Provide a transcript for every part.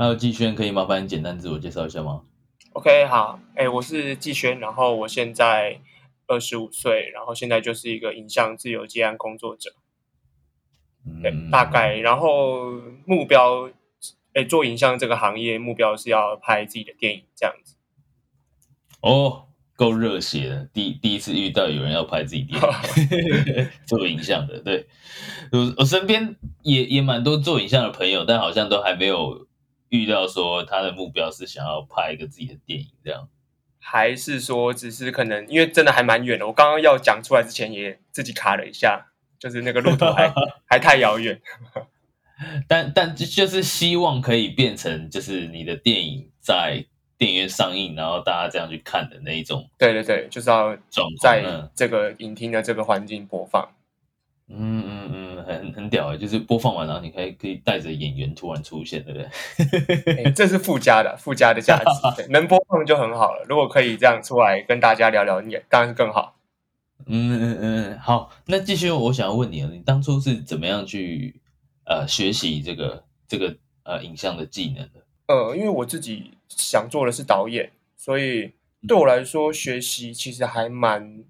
Hello，季轩，可以麻烦你简单自我介绍一下吗？OK，好，哎、我是季轩，然后我现在二十五岁，然后现在就是一个影像自由接案工作者，对，嗯大概，然后目标，哎、做影像这个行业目标是要拍自己的电影这样子。哦，够热血的，第第一次遇到有人要拍自己电影 做影像的，对我我身边也也蛮多做影像的朋友，但好像都还没有遇到说他的目标是想要拍一个自己的电影这样。还是说，只是可能因为真的还蛮远的，我刚刚要讲出来之前也自己卡了一下，就是那个路途还 还太遥远。但但就就是希望可以变成就是你的电影在电影院上映，然后大家这样去看的那一种对对对，就是要状况。在嗯这个影厅的这个环境播放。嗯嗯嗯，很很屌哎，就是播放完然后你可以可以带着演员突然出现，对不对？欸这是附加的，附加的价值，对能播放就很好了。如果可以这样出来跟大家聊聊，也当然是更好。嗯嗯嗯，好，那继续，我想要问你啊，你当初是怎么样去呃学习这个这个呃影像的技能的？呃，因为我自己想做的是导演，所以对我来说，学习其实还蛮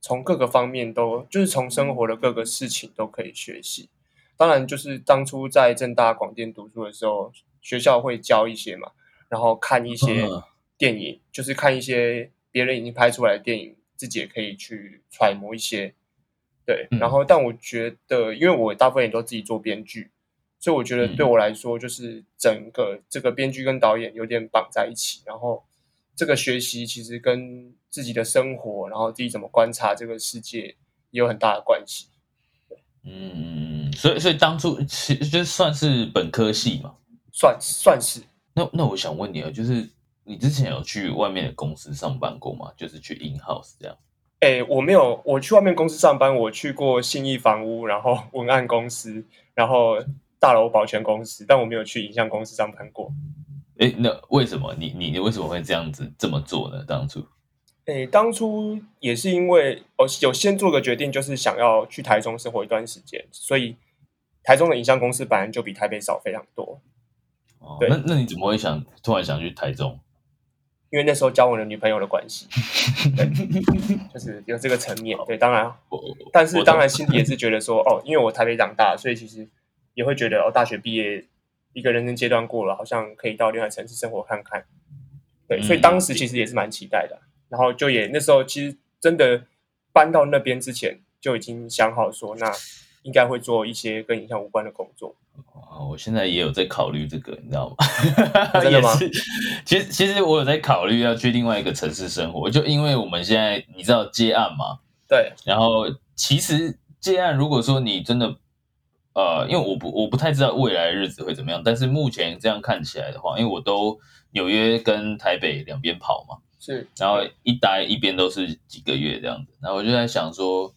从各个方面都，就是从生活的各个事情都可以学习。当然，就是当初在正大广电读书的时候，学校会教一些嘛，然后看一些嗯电影，就是看一些别人已经拍出来的电影，自己也可以去揣摩一些。对，嗯然后但我觉得，因为我大部分也都自己做编剧，所以我觉得嗯对我来说，就是整个这个编剧跟导演有点绑在一起，然后这个学习其实跟自己的生活，然后自己怎么观察这个世界也有很大的关系。嗯所以所以当初其实就算是本科系嘛。算算是那那我想问你啊，就是你之前有去外面的公司上班过吗？就是去 in house 这样？诶，我没有，我去外面公司上班，我去过信义房屋，然后文案公司，然后大楼保全公司，但我没有去影像公司上班过。诶，那为什么你你你为什么会这样子这么做呢？当初？诶，当初也是因为哦有先做个决定，就是想要去台中生活一段时间，所以台中的影像公司本来就比台北少非常多。哦，那那你怎么会想突然想去台中？因为那时候交我的女朋友的关系，对，就是有这个层面。对，当然，我但是我当然心里也是觉得说，哦，因为我台北长大，所以其实也会觉得，哦，大学毕业一个人生阶段过了，好像可以到另外城市生活看看。对，所以嗯当时其实也是蛮期待的。然后就也那时候其实真的搬到那边之前，就已经想好说，那应该会做一些跟影像无关的工作。啊，我现在也有在考虑这个，你知道吗？真的吗 其实其实我有在考虑要去另外一个城市生活，就因为我们现在你知道接案嘛，对，然后其实接案如果说你真的，呃，因为我不我不太知道未来的日子会怎么样，但是目前这样看起来的话，因为我都纽约跟台北两边跑嘛，是，然后一待一边都是几个月这样子，然后我就在想说，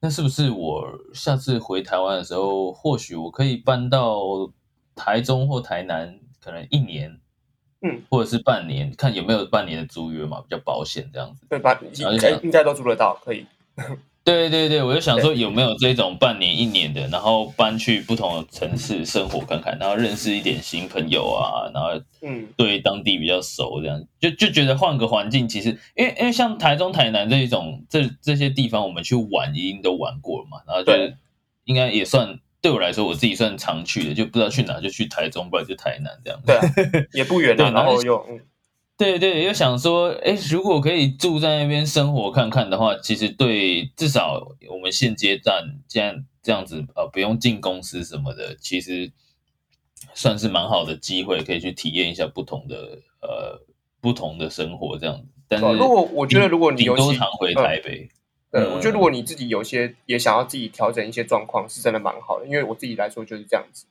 那是不是我下次回台湾的时候，或许我可以搬到台中或台南，可能一年，嗯，或者是半年，看有没有半年的租约嘛，比较保险这样子。对吧？应应该都租得到，可以。对对对，我就想说有没有这种半年、一年的，然后搬去不同的城市生活看看，然后认识一点新朋友啊，然后嗯，对当地比较熟，这样就就觉得换个环境，其实因为因为像台中、台南这一种这这些地方，我们去玩已经都玩过了嘛，然后就对。应该也算对我来说，我自己算常去的，就不知道去哪就去台中，不然就台南这样。对啊，也不远啊，对然后然后又嗯，对对，又想说，哎，如果可以住在那边生活看看的话，其实对至少我们现阶段这样这样子呃，不用进公司什么的，其实算是蛮好的机会，可以去体验一下不同的呃不同的生活这样子。但是如果我觉得如果你有多尤其常回台北，对，嗯我觉得如果你自己有些也想要自己调整一些状况，是真的蛮好的。因为我自己来说就是这样子。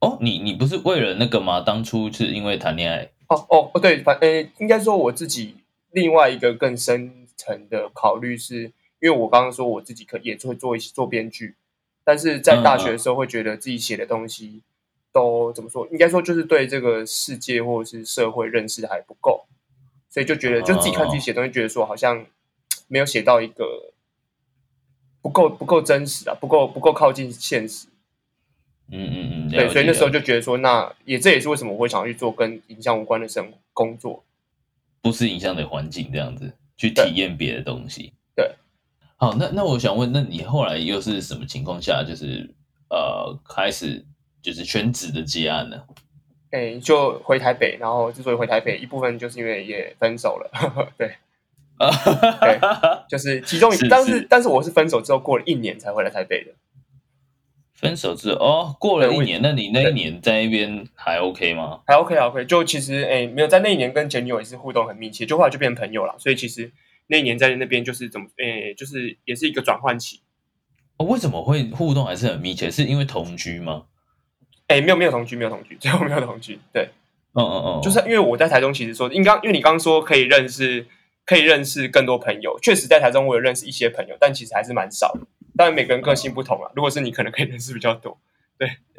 哦，你你不是为了那个吗？当初是因为谈恋爱，哦哦哦，对，反呃，应该说我自己另外一个更深层的考虑是，因为我刚刚说我自己可也会做一些做编剧，但是在大学的时候会觉得自己写的东西都怎么说？应该说就是对这个世界或者是社会认识还不够，所以就觉得就自己看自己写东西，觉得说好像没有写到一个不够不够真实啊，不够不够靠近现实。嗯嗯嗯，对，所以那时候就觉得说，那也这也是为什么我会想要去做跟影像无关的生工作。不是影像的环境这样子去体验别的东西。对，好，那那我想问，那你后来又是什么情况下，就是呃开始就是全职的接案呢？哎，就回台北，然后之所以回台北，一部分就是因为也分手了，对，对就是其中但是是但是我是分手之后过了一年才回来台北的。分手之后哦，过了一年，那你那一年在那边还 OK 吗？还 OK 还 OK，就其实哎没有在那一年跟前女友也是互动很密切，就后来就变成朋友了，所以其实那一年在那边就是怎么哎就是也是一个转换期。哦，为什么会互动还是很密切？是因为同居吗？哎，没有没有同居，没有同居，最后没有同居，对。嗯嗯嗯，就是因为我在台中，其实说，应刚因为你刚刚说可以认识，可以认识更多朋友，确实在台中我有认识一些朋友，但其实还是蛮少的。当然每个人个性不同啊，如果是你，可能可以认识比较多。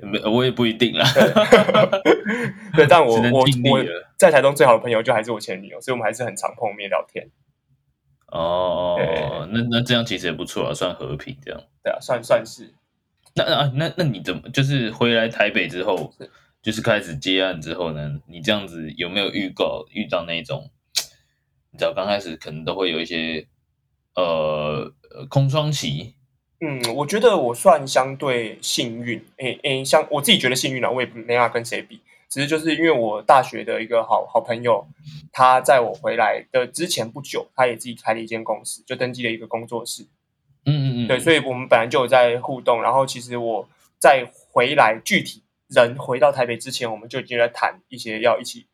没我也不一定啦。对，但我我我在台中最好的朋友就还是我前女友，所以我们还是很常碰面聊天。哦那那这样其实也不错啊，算和平这样。对啊，算算是那那那那你怎么就是回来台北之后是，就是开始接案之后呢？你这样子有没有预告遇到那种，你知道刚开始可能都会有一些呃呃空窗期，嗯，我觉得我算相对幸运，诶诶，像我自己觉得幸运了，我也没办法跟谁比，只是就是因为我大学的一个好好朋友，他在我回来的之前不久，他也自己开了一间公司，就登记了一个工作室，嗯嗯嗯，对，所以我们本来就有在互动，然后其实我在回来具体人回到台北之前，我们就已经在谈一些要一起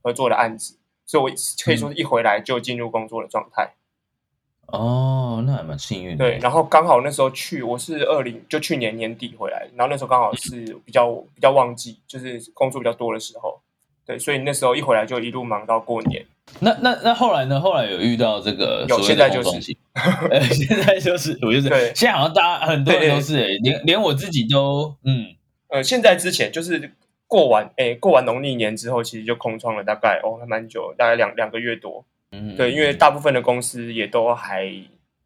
合作的案子，所以我可以说是一回来就进入工作的状态。哦，那还蛮幸运的。对，然后刚好那时候去，我是二零就去年年底回来，然后那时候刚好是比较比较旺季，就是工作比较多的时候。对，所以那时候一回来就一路忙到过年。那那那后来呢？后来有遇到这个有现在就是现在就是我就是对现在好像大家很多人都是、欸，连连我自己都嗯呃，现在之前就是过完诶过完农历年之后，其实就空窗了，大概哦还蛮久，大概两两个月多。嗯，对，因为大部分的公司也都还，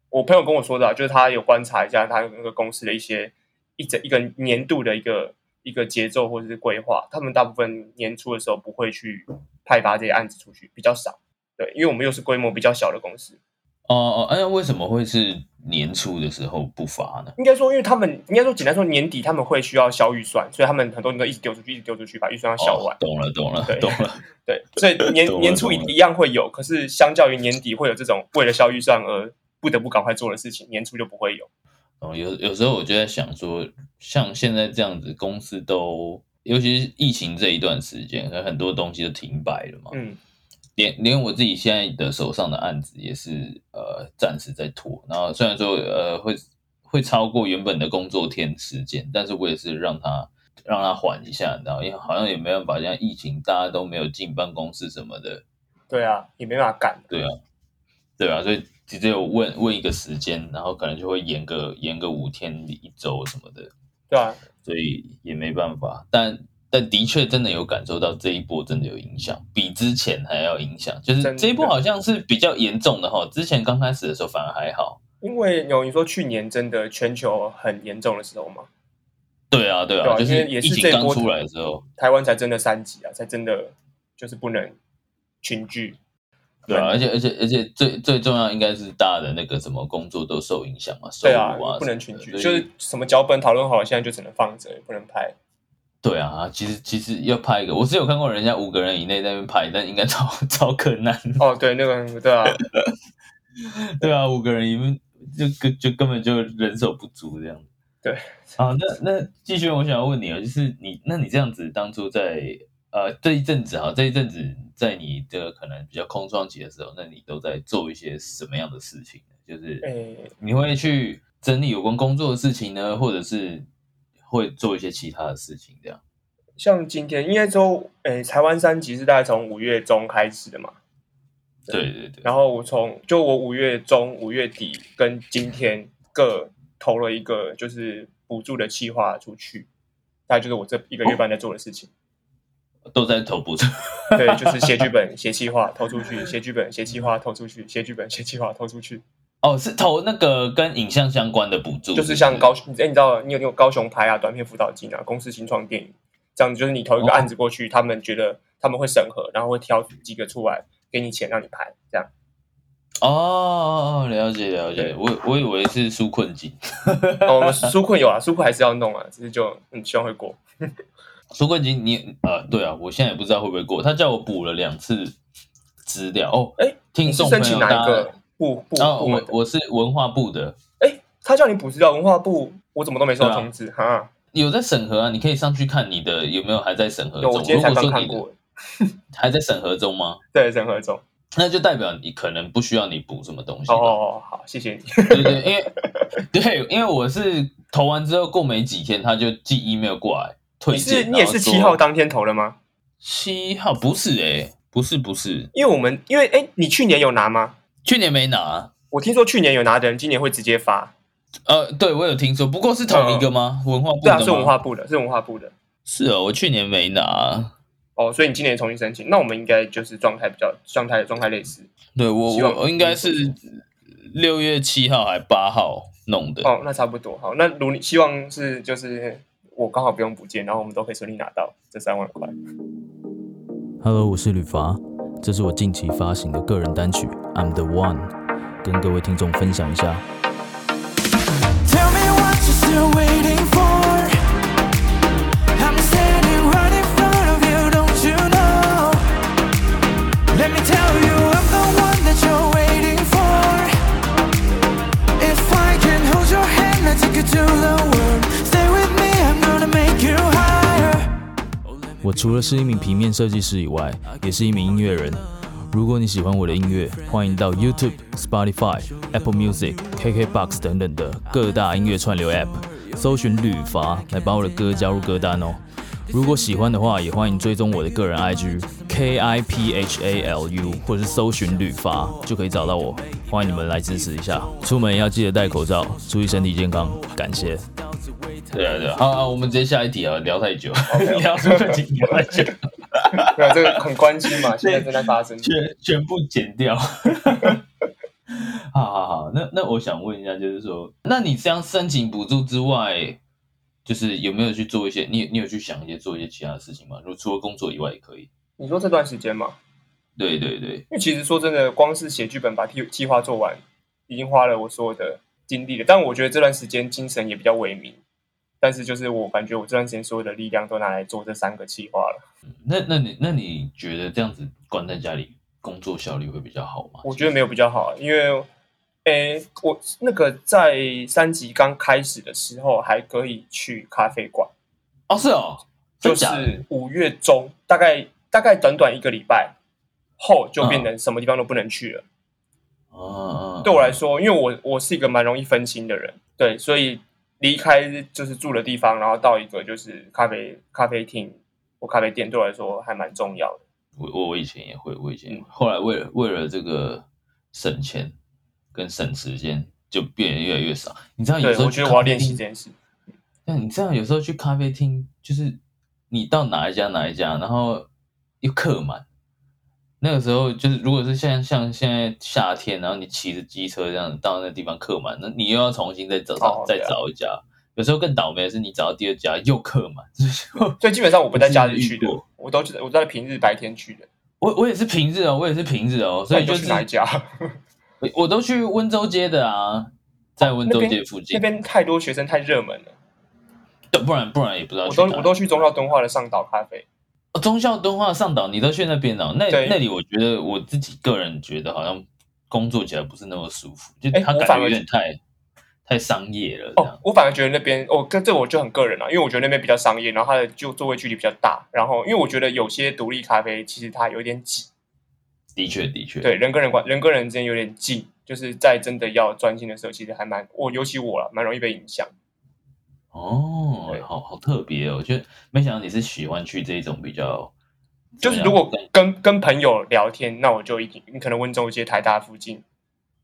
我朋友跟我说的啊、就是他有观察一下他那个公司的一些一整一个年度的一个一个节奏或者是规划，他们大部分年初的时候不会去派发这些案子出去，比较少。对，因为我们又是规模比较小的公司，哦哦，哎、为什么会是年初的时候不发呢？应该说，因为他们应该说简单说年底他们会需要消预算，所以他们很多人都一直丢出去，一直丢出去，把预算要销完哦。懂了，懂了对，懂了。对，所以 年年初一一样会有，可是相较于年底会有这种为了消预算而不得不赶快做的事情，年初就不会有。哦，有有时候我就在想说，像现在这样子，公司都，尤其是疫情这一段时间，可能很多东西都停摆了嘛。嗯，连连我自己现在的手上的案子也是呃暂时在拖，然后虽然说呃会会超过原本的工作天时间，但是我也是让它让它缓一下，你知道，因为好像也没办法，像疫情大家都没有进办公室什么的，对啊，也没办法赶。对啊，对啊，所以直接有问问一个时间，然后可能就会延个延个五天一周什么的，对啊，所以也没办法，但但的确真的有感受到这一波真的有影响，比之前还要影响，就是这一波好像是比较严重的哈，之前刚开始的时候反而还好。因为有你说去年真的全球很严重的时候嘛，对啊，对啊，就对啊因为也是这波刚出来的时候，台湾才真的三级啊，才真的就是不能群聚。对啊，而且而且而且最最重要应该是大的那个什么工作都受影响嘛，收对入啊，啊不能群聚，就是什么脚本讨论好了，现在就只能放着，也不能拍。对啊，其实其实要拍一个，我是有看过人家五个人以内在那边拍，但应该超 超困难。哦，对，那个对啊，对啊，五个人你们就根就根本就人手不足这样。对，好，那那继续，我想要问你啊，就是你，那你这样子当初在呃这一阵子哈，这一阵子在你的可能比较空窗期的时候，那你都在做一些什么样的事情呢？就是诶，你会去整理有关工作的事情呢，或者是会做一些其他的事情这样？像今天应该说，诶，台湾三级是大概从五月中开始的嘛，对对对，然后我从就我五月中、五月底跟今天各投了一个就是补助的计划出去，大概就是我这一个月半在做的事情。都在投补助。对，就是写剧本、写计划投出去，写剧本、写计划投出去，写剧本、写计划投出去，哦，是投那个跟影像相关的补助，就是像高雄，哎，你知道你有那种高雄拍啊、短片辅导金啊、公司新创电影这样子，就是你投一个案子过去，他们觉得他们会审核，然后会挑几个出来给你钱让你拍，这样。哦，了解了解，我我以为是纾困金，哦，我们纾困有啊，纾困还是要弄啊，只是就嗯，希望会过。纾困金你呃，对啊，我现在也不知道会不会过，他叫我补了两次资料哦，哎，听众朋友大请哪一个家，部部哦？我我是文化部的，哎，他叫你补资料，文化部我怎么都没收到通知哈？有在审核啊，你可以上去看你的有没有还在审核中。有我今天才刚看过，还在审核中吗？对，审核中。那就代表你可能不需要你补什么东西哦。好，谢谢你。对对，因为对，因为我是投完之后过没几天，他就寄 email 过来退你。是你也是七号？当天投的吗？七号不是诶、不是不是，因为我们因为哎，你去年有拿吗？去年没拿。我听说去年有拿的人，今年会直接发。呃，对我有听说，不过是同一个吗？文化部的？对啊，是文化部的，是文化部的。是哦，我去年没拿。哦，所以你今年重新申请，那我们应该就是状态比较状态状态类似。对我希望我我应该是六月七号还八号弄的。哦，那差不多。好，那如你希望是就是我刚好不用补件，然后我们都可以顺利拿到这三万块。Hello，我是吕伐，这是我近期发行的个人单曲《I'm the One》，跟各位听众分享一下。Tell me what you're still waiting 除了是一名平面设计师以外，也是一名音乐人。如果你喜欢我的音乐，欢迎到 YouTube、Spotify、Apple Music、KKBox 等等的各大音乐串流 App 搜寻吕伐来把我的歌加入歌单哦。如果喜欢的话，也欢迎追踪我的个人 IG K I P H A L U，或者是搜寻吕伐就可以找到我。欢迎你们来支持一下，出门要记得戴口罩，注意身体健康，感谢。对啊，对啊，好，好，我们直接下一题啊，聊太久，聊这个题聊太久。对啊，这个很关心嘛，现在正在发生。全全部剪掉。好好好，那那我想问一下，就是说，那你这样申请补助之外，就是有没有去做一些，你你有去想一些做一些其他的事情吗？如果除了工作以外也可以。你说这段时间嘛，对对对，因为其实说真的，光是写剧本把计计划做完，已经花了我所有的精力了。但我觉得这段时间精神也比较萎靡，但是就是我感觉我这段时间所有的力量都拿来做这三个计划了。那那你那你觉得这样子关在家里工作效率会比较好吗？我觉得没有比较好，因为，诶，我那个在三级刚开始的时候还可以去咖啡馆，哦是哦，就是五月中，大概大概短短一个礼拜后，就变成什么地方都不能去了。哦，对我来说，因为我我是一个蛮容易分心的人，对，所以离开就是住的地方，然后到一个就是咖啡咖啡厅或咖啡店，对我来说还蛮重要的。我我我以前也会，我以前嗯后来为了为了这个省钱跟省时间，就变得越来越少。你知道有，时候我觉得我要练习这件事。那你这样有时候去咖啡厅，就是你到哪一家哪一家，然后又客满。那个时候就是，如果是像像现在夏天，然后你骑着机车这样到那地方客满，那你又要重新再找找、再找一家。有时候更倒霉的是，你找到第二家又客满。所以基本上我不在假日去的我都是我在平日白天去的。我我也是平日哦，我也是平日哦，所以就是哪一家？我我都去温州街的啊，在温州街附近那，边太多学生太热门了，对不然不然也不知道我都我都去中校敦化的上岛咖啡。哦忠孝敦化上岛，你都去那边哦？那那里我觉得我自己个人觉得好像工作起来不是那么舒服，就哎他感觉有点太太商业了。哦，我反而觉得那边，哦，跟这我就很个人了，因为我觉得那边比较商业，然后它的就座位距离比较大，然后因为我觉得有些独立咖啡其实它有点挤，的确的确，对，人跟人关人跟人之间有点近，就是在真的要专心的时候，其实还蛮我尤其我了，蛮容易被影响。哦对，好好特别哦！我觉得没想到你是喜欢去这种比较，就是如果跟跟朋友聊天，那我就一定你可能温州街、台大附近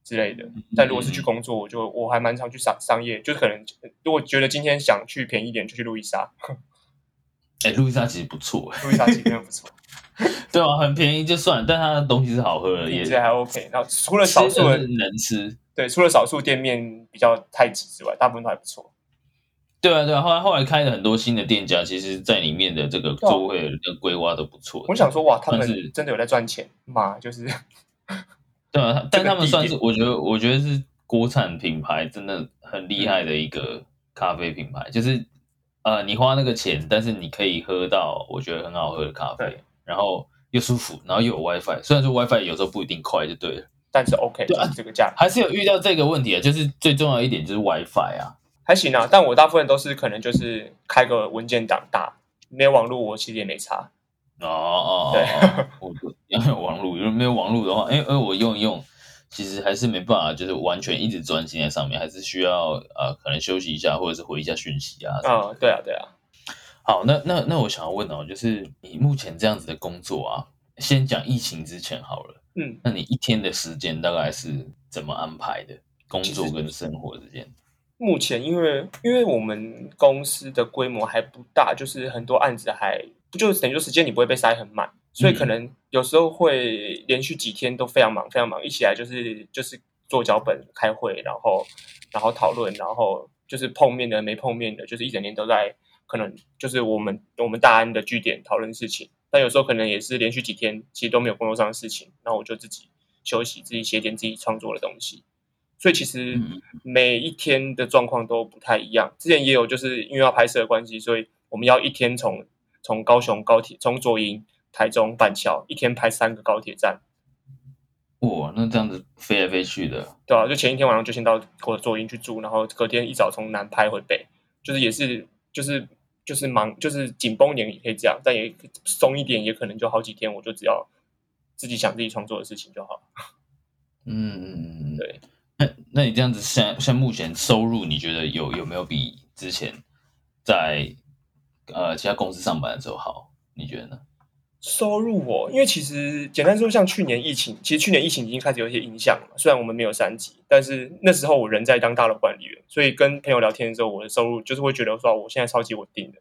之类的。但如果是去工作，我就我还蛮常去商商业，就是可能如果觉得今天想去便宜一点，就去路易莎，哎，路易莎其实不错，路易莎其实真的不错，对啊，很便宜就算，但它的东西是好喝的，也是还 OK。然后除了少数的吃能吃。对，除了少数店面比较太挤之外，大部分都还不错。对啊，对啊，后来后来开了很多新的店家，其实在里面的这个座位跟规划都不错。我想说，哇，他们是真的有在赚钱吗？就是 对啊，但他们算是我觉得，我觉得是国产品牌真的很厉害的一个咖啡品牌，就是呃，你花那个钱，但是你可以喝到我觉得很好喝的咖啡，然后又舒服，然后又有 WiFi，虽然说 WiFi 有时候不一定快，就对了。但是 OK，对啊就是这个价格还是有遇到这个问题啊，就是最重要一点就是 WiFi 啊，还行啊。但我大部分都是可能就是开个文件档打，没有网络我其实也没差。哦哦，对哦，我我要有网络，如果没有网络的话，哎，而我用一用，其实还是没办法，就是完全一直专心在上面，还是需要呃，可能休息一下，或者是回一下讯息啊。嗯，对啊，对啊。好，那那那我想要问哦，就是你目前这样子的工作啊，先讲疫情之前好了，嗯，那你一天的时间大概是怎么安排的？工作跟生活之间？目前因为因为我们公司的规模还不大，就是很多案子还不就等于说时间你不会被塞很满，所以可能有时候会连续几天都非常忙，非常忙，一起来就是就是做脚本、开会，然后然后讨论，然后就是碰面的没碰面的，就是一整天都在可能就是我们我们大安的据点讨论事情，但有时候可能也是连续几天其实都没有工作上的事情，然后我就自己休息，自己写点自己创作的东西。所以其实嗯每一天的状况都不太一样。之前也有就是因为要拍摄的关系，所以我们要一天从从高雄高铁从左营、台中、板桥一天拍三个高铁站，哇，那这样子飞来飞去的，对啊，就前一天晚上就先到我左营去住，然后隔天一早从南拍回北，就是也是就是就是忙就是紧绷一点也可以这样，但也松一点也可能就好几天，我就只要自己想自己创作的事情就好。嗯嗯嗯嗯，对。那那你这样子，像像目前收入，你觉得有有没有比之前在呃其他公司上班的时候好？你觉得呢？收入哦，因为其实简单说，像去年疫情，其实去年疫情已经开始有一些影响了。虽然我们没有三级，但是那时候我人在当大楼管理员，所以跟朋友聊天的时候，我的收入就是会觉得说，我现在超级稳定的，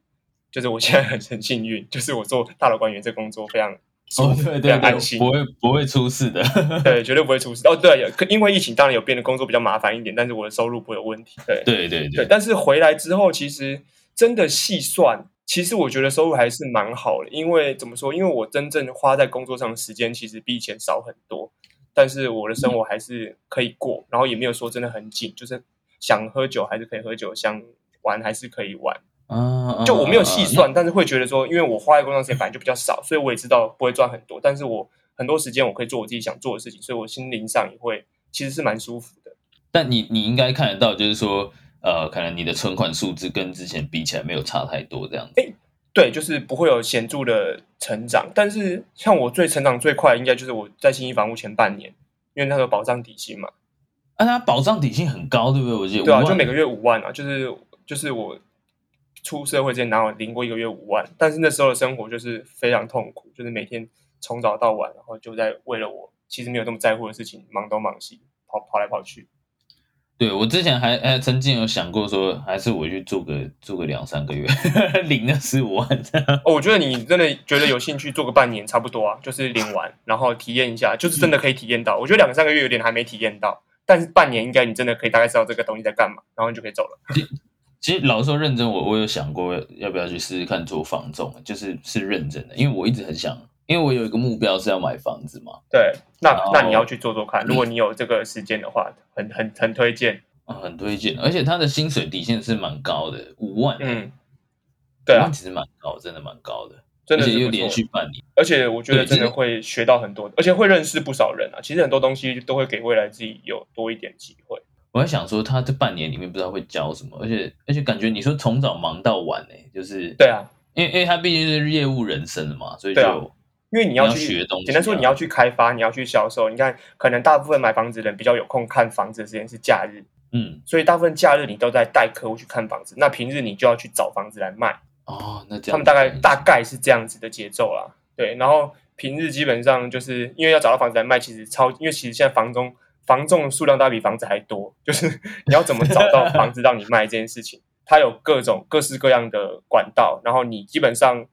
就是我现在很很幸运，就是我做大楼管理员这工作非常舒服，非常安心，不会不会出事的。对，绝对不会出事。哦，对，有因为疫情当然有变得工作比较麻烦一点，但是我的收入不会有问题。对对对对，但是回来之后，其实真的细算，其实我觉得收入还是蛮好的。因为怎么说？因为我真正花在工作上的时间其实比以前少很多，但是我的生活还是可以过，然后也没有说真的很紧，就是想喝酒还是可以喝酒，想玩还是可以玩。啊，就我没有细算，但是会觉得说，因为我花在工作上时间本来就比较少，所以我也知道不会赚很多，但是我很多时间我可以做我自己想做的事情，所以我心灵上也会其实是蛮舒服的。但你你应该看得到，就是说，呃，可能你的存款数字跟之前比起来没有差太多，这样子。对，就是不会有显著的成长。但是像我最成长最快，应该就是我在新一房屋前半年，因为那个保障底薪嘛。啊，它保障底薪很高，对不对？我记得对啊，就每个月五万啊，就是就是我出社会之前哪有领过一个月五万？但是那时候的生活就是非常痛苦，就是每天从早到晚，然后就在为了我其实没有那么在乎的事情忙东忙西，跑跑来跑去。对我之前还还曾经有想过说，还是我去做个做个两三个月，领那十五万。哦，我觉得你真的觉得有兴趣做个半年差不多啊，就是领完然后体验一下，就是真的可以体验到。我觉得两三个月有点还没体验到，但是半年应该你真的可以大概知道这个东西在干嘛，然后你就可以走了。其实老实说，认真我我有想过要不要去试试看做房仲，就是是认真的，因为我一直很想，因为我有一个目标是要买房子嘛，对，那哦那你要去做做看，如果你有这个时间的话，很很很推荐。啊，很推荐，而且他的薪水底线是蛮高的，五万，嗯，对啊，其实蛮高，真的蛮高的，真的又连续半年，而且我觉得真的会学到很多，而且会认识不少人啊。其实很多东西都会给未来自己有多一点机会。我在想说，他这半年里面不知道会教什么，而且而且感觉你说从早忙到晚呢、就是对啊，因为因为他毕竟是业务人生嘛，所以就、因为你你要去学东西啊简单说，你要去开发，你要去销售。你看，可能大部分买房子的人比较有空看房子的时间是假日，嗯所以大部分假日你都在带客户去看房子，那平日你就要去找房子来卖。哦，那这样他们大概大概是这样子的节奏啦。对，然后平日基本上就是因为要找到房子来卖，其实超，因为其实现在房中房仲数量大比房子还多，就是你要怎么找到房子让你卖这件事情，它有各种各式各样的管道，然后你基本上。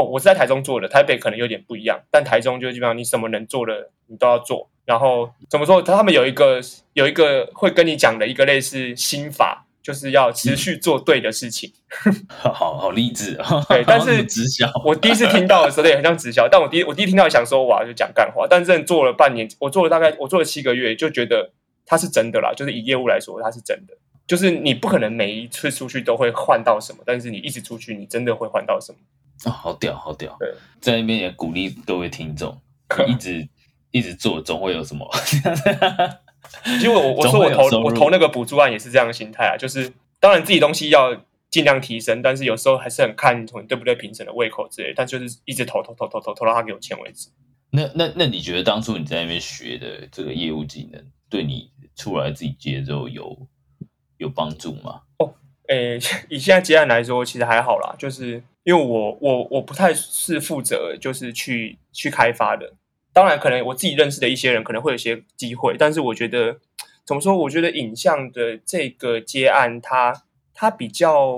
哦，我是在台中做的，台北可能有点不一样，但台中就基本上你什么能做的你都要做。然后怎么说？他们有一个有一个会跟你讲的一个类似心法，就是要持续做对的事情。好好好励志啊！对 但是直销，我第一次听到的时候，也，很像直销。但我第一我第一听到想说，哇，就讲干话。但真的做了半年，我做了大概我做了七个月，就觉得它是真的啦。就是以业务来说，它是真的。就是你不可能每一次出去都会换到什么，但是你一直出去，你真的会换到什么。哦，好屌，好屌！对，在那边也鼓励各位听众，你一直一直做，总会有什么。其实我我说我投我投那个补助案也是这样的心态啊，就是当然自己东西要尽量提升，但是有时候还是很看你对不对评审的胃口之类，但就是一直投投投投投投到他给我钱为止。那那那你觉得当初你在那边学的这个业务技能，对你出来自己接之后有有帮助吗？哦诶，以现在接案来说，其实还好啦，就是因为我我我不太是负责就是去去开发的，当然可能我自己认识的一些人可能会有些机会，但是我觉得怎么说？我觉得影像的这个接案它它比较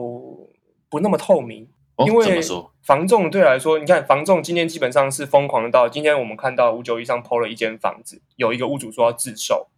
不那么透明，哦，因为？房仲对来说，你看房仲今天基本上是疯狂到，今天我们看到五九一上 PO 了一间房子，有一个屋主说要自售，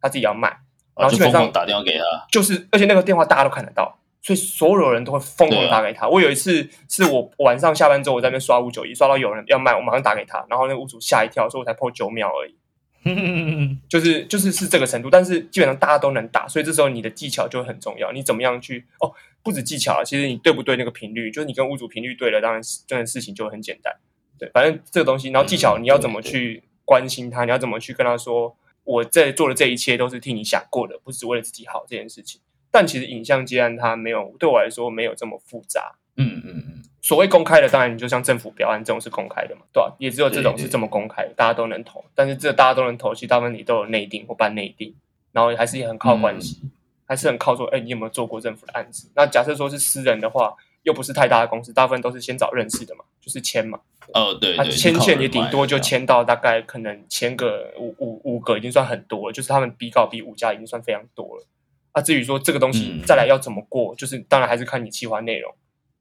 他自己要卖，然啊，后基本上打电话给他，就是而且那个电话大家都看得到，所以所有人都会疯狂打给他。我有一次是我晚上下班之后，我在那边刷五九一，刷到有人要卖，我马上打给他，然后那个屋主吓一跳，所以我才 PO 九秒而已。就是就是是这个程度，但是基本上大家都能打，所以这时候你的技巧就很重要。你怎么样去哦？不止技巧啊，其实你对不对那个频率，就是你跟屋主频率对了，当然这件事情就很简单。对，反正这个东西，然后技巧嗯你要怎么去关心他，你要怎么去跟他说，我在做的这一切都是替你想过的，不是为了自己好这件事情。但其实影像接案它没有对我来说没有这么复杂。嗯嗯嗯，所谓公开的，当然你就像政府标案这种是公开的嘛，对吧、也只有这种是这么公开的，大家都能投。但是这大家都能投，其实大部分你都有内定或办内定，然后还是也很靠关系，嗯还是很靠说，哎，你有没有做过政府的案子？那假设说是私人的话，又不是太大的公司，大部分都是先找认识的嘛，就是签嘛。哦对对，他牵线也顶多就签到大概可能签个五五五个已经算很多了，就是他们比稿比五家已经算非常多了。啊，至于说这个东西嗯再来要怎么过，就是当然还是看你企划内容。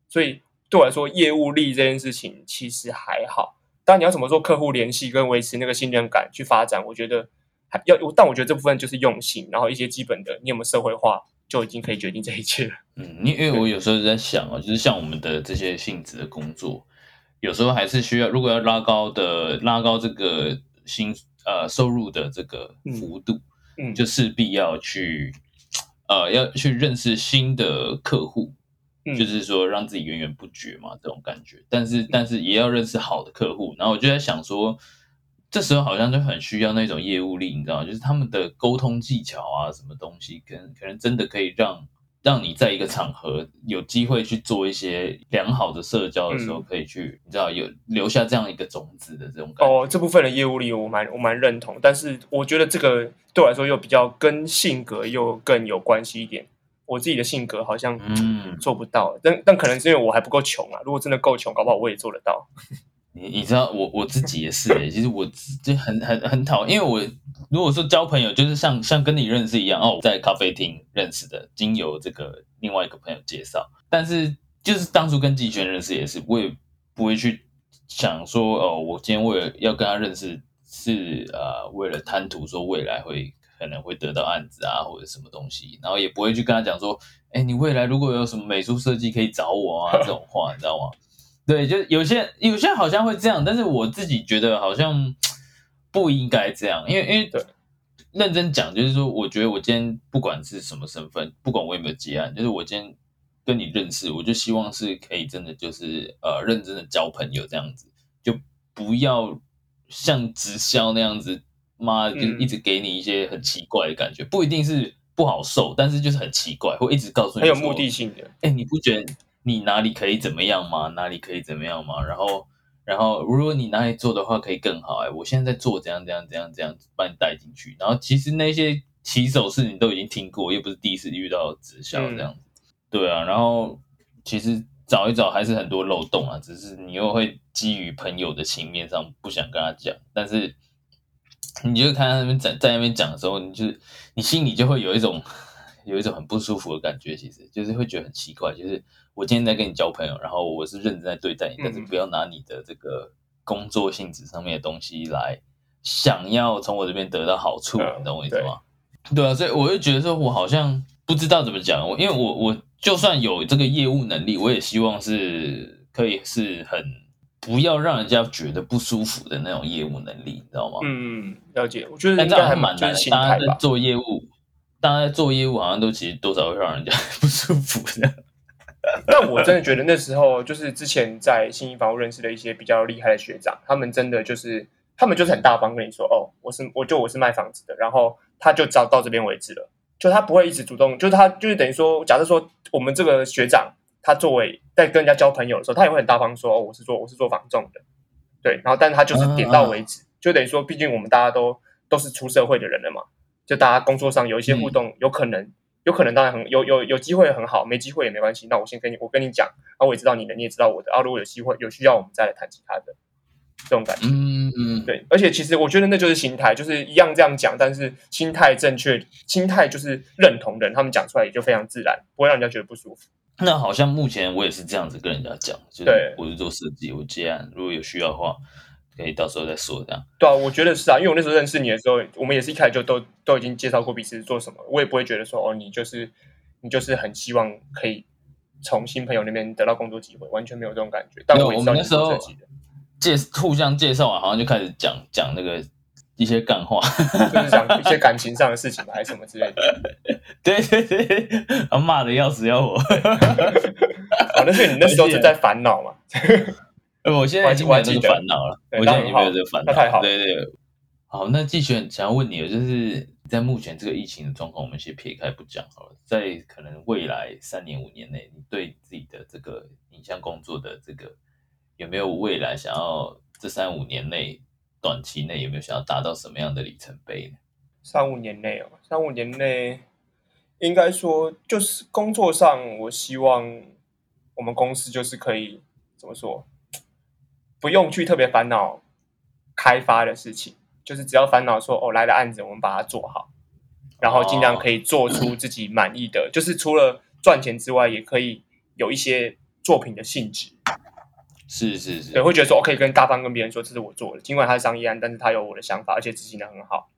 所以对我来说，业务力这件事情其实还好。当然你要怎么做客户联系跟维持那个信任感去发展，我觉得还要，但我觉得这部分就是用心，然后一些基本的你有没有社会化，就已经可以决定这一切了。嗯，因为我有时候在想啊，就是像我们的这些性质的工作，有时候还是需要，如果要拉高的拉高这个薪呃收入的这个幅度，嗯，就势必要去呃要去认识新的客户，嗯就是说让自己源源不绝嘛，这种感觉。但是但是也要认识好的客户，然后我就在想说，这时候好像就很需要那种业务力，你知道吗？就是他们的沟通技巧啊，什么东西，可能可能真的可以让让你在一个场合有机会去做一些良好的社交的时候，嗯可以去你知道有留下这样一个种子的这种感觉。哦，这部分的业务力我蛮我蛮认同，但是我觉得这个对我来说又比较跟性格又更有关系一点。我自己的性格好像嗯做不到，但但可能是因为我还不够穷啊。如果真的够穷，搞不好我也做得到。你你知道我我自己也是诶、其实我就很很很讨厌，因为我如果说交朋友，就是像像跟你认识一样哦，在咖啡厅认识的，经由这个另外一个朋友介绍，但是就是当初跟季轩认识也是，我也不会去想说哦，我今天为了要跟他认识是呃为了贪图说未来会可能会得到案子啊或者什么东西，然后也不会去跟他讲说，哎，你未来如果有什么美术设计可以找我啊这种话，你知道吗？对，就有些有些好像会这样，但是我自己觉得好像不应该这样，因为因为对认真讲，就是说，我觉得我今天不管是什么身份，不管我有没有结案，就是我今天跟你认识，我就希望是可以真的就是呃认真的交朋友这样子，就不要像直销那样子，妈就嗯一直给你一些很奇怪的感觉，不一定是不好受，但是就是很奇怪，会一直告诉你说很有目的性的。哎，你不觉得你哪里可以怎么样嘛？哪里可以怎么样嘛？然后，然后如果你哪里做的话可以更好，哎，我现在在做怎样怎样怎样怎样把你带进去。然后其实那些起手式你都已经听过，又不是第一次遇到直销这样子。对啊，然后其实找一找还是很多漏洞啊，只是你又会基于朋友的情面上不想跟他讲，但是你就看他那边在在那边讲的时候，你就是你心里就会有一种有一种很不舒服的感觉，其实就是会觉得很奇怪，就是我今天在跟你交朋友，然后我是认真在对待你，但是不要拿你的这个工作性质上面的东西来想要从我这边得到好处，嗯你懂我意思吗？对啊，所以我就觉得说，我好像不知道怎么讲，我因为我我就算有这个业务能力，我也希望是可以是很不要让人家觉得不舒服的那种业务能力，你知道吗？嗯，了解。我觉得应该还样还蛮难的大家在。做业务，大家在做业务好像都其实多少会让人家 不舒服的。但我真的觉得那时候就是之前在新一房屋认识的一些比较厉害的学长，他们真的就是他们就是很大方跟你说，哦，我是我就我是卖房子的，然后他就找到这边为止了，就他不会一直主动，就是他就是等于说，假设说我们这个学长他作为在跟人家交朋友的时候，他也会很大方说，哦，我是做我是做房仲的，对，然后但是他就是点到为止，就等于说，毕竟我们大家都都是出社会的人了嘛，就大家工作上有一些互动，有可能。有可能当然很有有有机会很好，没机会也没关系。那我先跟你我跟你讲，啊，我也知道你的，你也知道我的。啊，如果有机会有需要，我们再来谈其他的这种感觉。嗯嗯，对，而且其实我觉得那就是心态，就是一样这样讲，但是心态正确，心态就是认同的人，他们讲出来也就非常自然，不会让人家觉得不舒服。那好像目前我也是这样子跟人家讲，就是我是做设计，我接案，如果有需要的话，可以到时候再说这样。对啊，我觉得是啊，因为我那时候认识你的时候，我们也是一开始就都都已经介绍过彼此是做什么，我也不会觉得说哦，你就是你就是很希望可以从新朋友那边得到工作机会，完全没有这种感觉。但我我们那时候。介互相介绍啊，好像就开始讲讲那个一些干话。就是讲一些感情上的事情吧，还是什么之类的。对 对对，然后骂的要死要活。哦，那是你那时候是在烦恼嘛？呃我现在已经没有这个烦恼了，我现在已经没有这个烦恼。那太好对对对，好，那季璇想要问你的就是，在目前这个疫情的状况，我们先撇开不讲好了，在可能未来三年五年内，你对自己的这个影像工作的这个有没有未来想要这三五年内短期内有没有想要达到什么样的里程碑呢？三五年内哦，三五年内应该说就是工作上，我希望我们公司就是可以怎么说，不用去特别烦恼开发的事情，就是只要烦恼说哦来的案子我们把它做好，然后尽量可以做出自己满意的，就是除了赚钱之外，也可以有一些作品的性质。是是是对，，会觉得说，我可以跟大方跟别人说，这是我做的，尽管它是商业案，但是它有我的想法，而且执行的很好，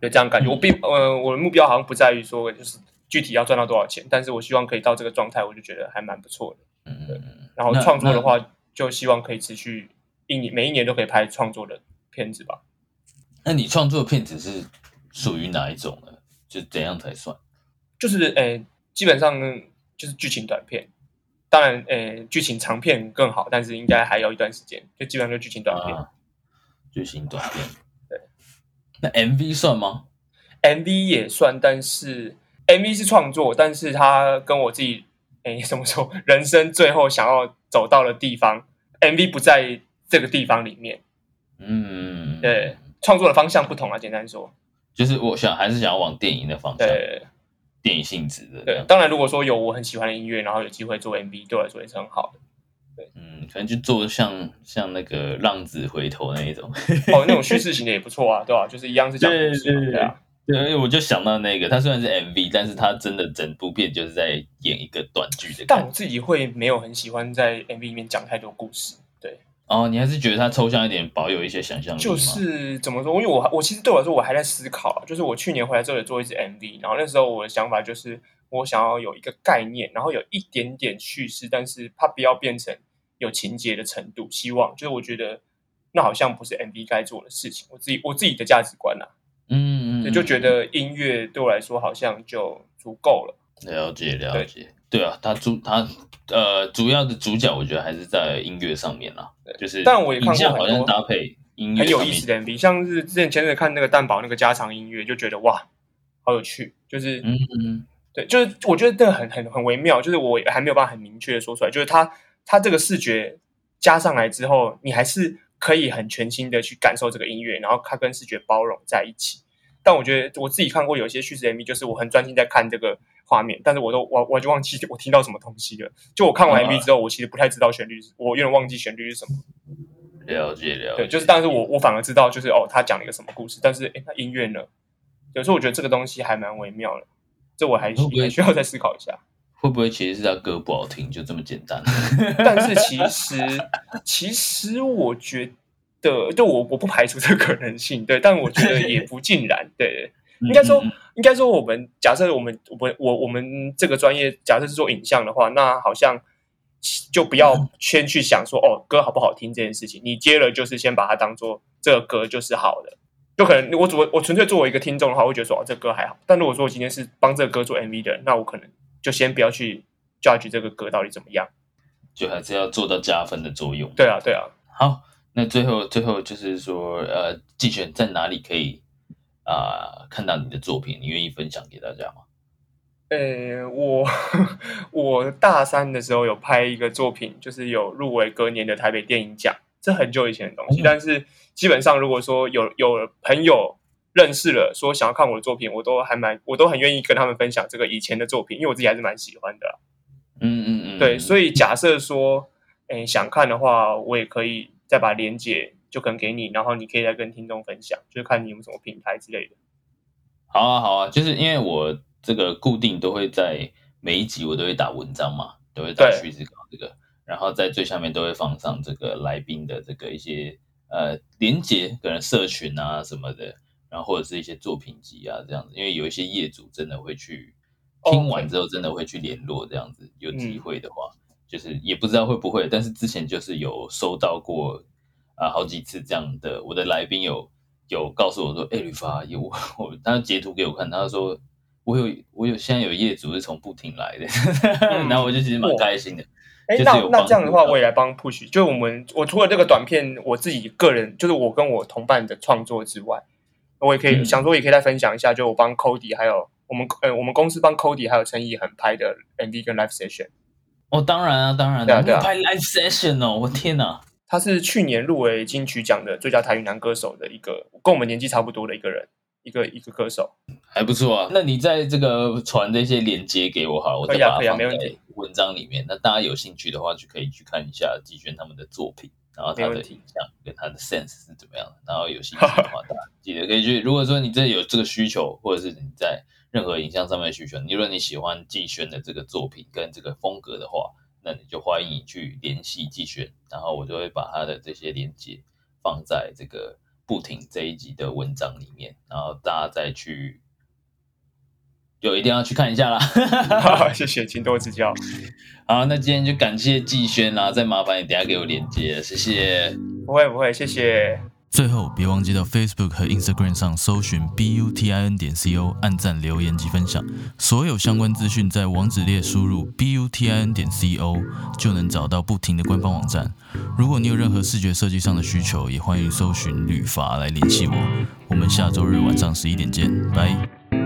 有这样感觉。我并呃，我的目标好像不在于说，就是具体要赚到多少钱，但是我希望可以到这个状态，我就觉得还蛮不错的。嗯嗯嗯。然后那创作的话，就希望可以持续一年，每一年都可以拍创作的片子吧。那你创作的片子是属于哪一种呢？就怎样才算？就是呃，基本上就是剧情短片，当然呃，剧情长片更好，但是应该还有一段时间，就基本上就剧情短片。啊，剧情短片。对，那 MV 算吗？MV 也算，但是 MV 是创作，但是它跟我自己，哎，怎么说？人生最后想要走到的地方，MV 不在这个地方里面。嗯，对，创作的方向不同啊，简单说。就是我想还是想要往电影的方向，对电影性质的。对当然如果说有我很喜欢的音乐，然后有机会做 MV，对我来说也是很好的。对嗯，可能就做像像那个浪子回头那一种。哦，那种叙事型的也不错啊，对吧、就是一样是讲故事嘛，对对对啊。对，我就想到那个，他虽然是 MV，但是他真的整部片就是在演一个短剧的。但我自己会没有很喜欢在 MV 里面讲太多故事，对。哦，你还是觉得他抽象一点，保有一些想象力？就是怎么说？因为我我其实对我来说，我还在思考啊。就是我去年回来之后也做一支 MV，然后那时候我的想法就是，我想要有一个概念，然后有一点点叙事，但是它不要变成有情节的程度。希望就是我觉得那好像不是 MV 该做的事情。我自己我自己的价值观啊，嗯，嗯嗯，就觉得音乐对我来说好像就足够了。了解了解，对啊，他主他呃主要的主角，我觉得还是在音乐上面啦，就是但我也看过好像很多搭配音乐很有意思的 MV，像是之前前阵看那个蛋堡那个加长音乐，就觉得哇，好有趣，就是嗯嗯对，就是我觉得这个很很很微妙，就是我还没有办法很明确的说出来，就是它它这个视觉加上来之后，你还是可以很全新的去感受这个音乐，然后它跟视觉包容在一起。但我觉得我自己看过有些叙事 MV，就是我很专心在看这个画面，但是我都我我就忘记我听到什么东西了。就我看完啊 MV 之后，我其实不太知道旋律，我有点忘记旋律是什么。了解了解，对，就是，但是我我反而知道，就是哦，他讲了一个什么故事，但是哎，那音乐呢？有时候我觉得这个东西还蛮微妙的，这我还会会还需要再思考一下。会不会其实是他歌不好听，就这么简单？但是其实，其实我觉得，就我我不排除这个可能性，对，但我觉得也不尽然，对，应该说应该说，我们假设我们我我我们这个专业假设是做影像的话，那好像就不要先去想说哦歌好不好听这件事情，你接了就是先把它当做这个歌就是好的。就可能我我我纯粹作为一个听众的话，我会觉得说哦这个歌还好，但如果说我今天是帮这个歌做 MV 的人，那我可能就先不要去 judge 这个歌到底怎么样。就还是要做到加分的作用。对啊，对啊，好，那最后最后就是说，呃，竞选在哪里可以啊、看到你的作品？你愿意分享给大家吗？呃，我 我大三的时候有拍一个作品，就是有入围隔年的台北电影奖，这很久以前的东西。哦但是基本上，如果说有有朋友认识了，说想要看我的作品，我都还蛮，我都很愿意跟他们分享这个以前的作品，因为我自己还是蛮喜欢的。嗯嗯嗯，对，所以以假设说，哎，想看的话，我也可以再把链接就可能给你，然后你可以再跟听众分享，就是看你有什么平台之类的。好啊好啊，就是因为我这个固定都会在每一集我都会打文章嘛，都会打对。叙事稿这个，然后在最下面都会放上这个来宾的这个一些呃连接，可能社群啊什么的，然后或者是一些作品集啊这样子，因为有一些业主真的会去听完之后真的会去联络这样子，有机嗯。会的话，就是也不知道会不会，但是之前就是有收到过啊、好几次这样的，我的来宾有有告诉我说，哎、吕发有我 我，他截图给我看，他说我有我有现在有业主是从不停来的，然后我就其实蛮开心的。哎，就是那那这样的话，我也来帮 push。就我们我除了这个短片，我自己个人就是我跟我同伴的创作之外，我也可以、嗯想说，也可以再分享一下，就我帮 Cody 还有我们呃我们公司帮 Cody 还有陈毅恒拍的 MV 跟 Live Session。哦，当然啊，当然对啊对啊你拍 live session 哦，我天哪！他是去年入围金曲奖的最佳台语男歌手的一个，跟我们年纪差不多的一个人，一个一个歌手。还不错啊。那你在这个传这些链接给我好了，我再把它放在文章里面。那大家有兴趣的话，就可以去看一下季轩他们的作品，然后他的影像跟他的 sense 是怎么样的。然后有兴趣的话，大家记得可以去。如果说你真的有这个需求，或者是你在任何影像上面的需求，你如果你喜欢季轩的这个作品跟这个风格的话，那你就欢迎你去联系季轩，然后我就会把他的这些连接放在这个不停这一集的文章里面，然后大家再去就一定要去看一下啦。谢谢，请多指教。好，那今天就感谢季轩啦，再麻烦你等下给我连接，谢谢。不会不会，谢谢。最后，别忘记到 Facebook 和 Instagram 上搜寻 B U T I N 点 C O，按赞、留言及分享。所有相关资讯在网址列输入 B U T I N 点 C O 就能找到不停的官方网站。如果你有任何视觉设计上的需求，也欢迎搜寻旅法来联系我。我们下周日晚上十一点见，拜。